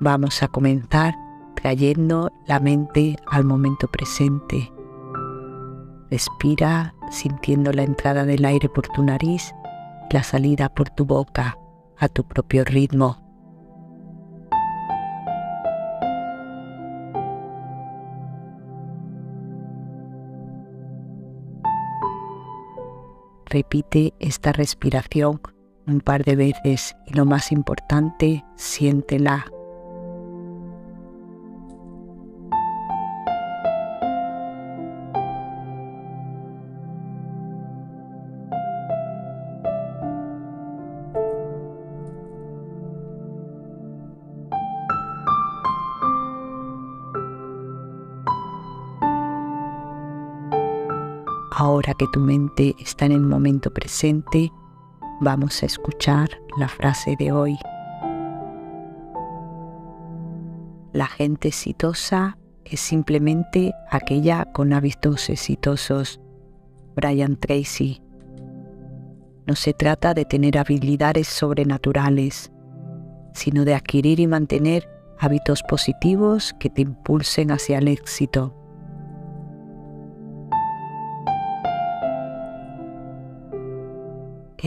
Vamos a comenzar trayendo la mente al momento presente. Respira sintiendo la entrada del aire por tu nariz la salida por tu boca a tu propio ritmo. Repite esta respiración un par de veces y lo más importante, siéntela Ahora que tu mente está en el momento presente, vamos a escuchar la frase de hoy. La gente exitosa es simplemente aquella con hábitos exitosos. Brian Tracy. No se trata de tener habilidades sobrenaturales, sino de adquirir y mantener hábitos positivos que te impulsen hacia el éxito.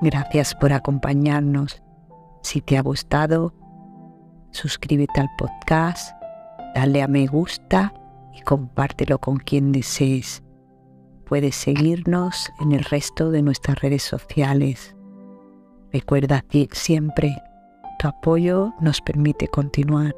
Gracias por acompañarnos. Si te ha gustado, suscríbete al podcast, dale a me gusta y compártelo con quien desees. Puedes seguirnos en el resto de nuestras redes sociales. Recuerda siempre tu apoyo nos permite continuar.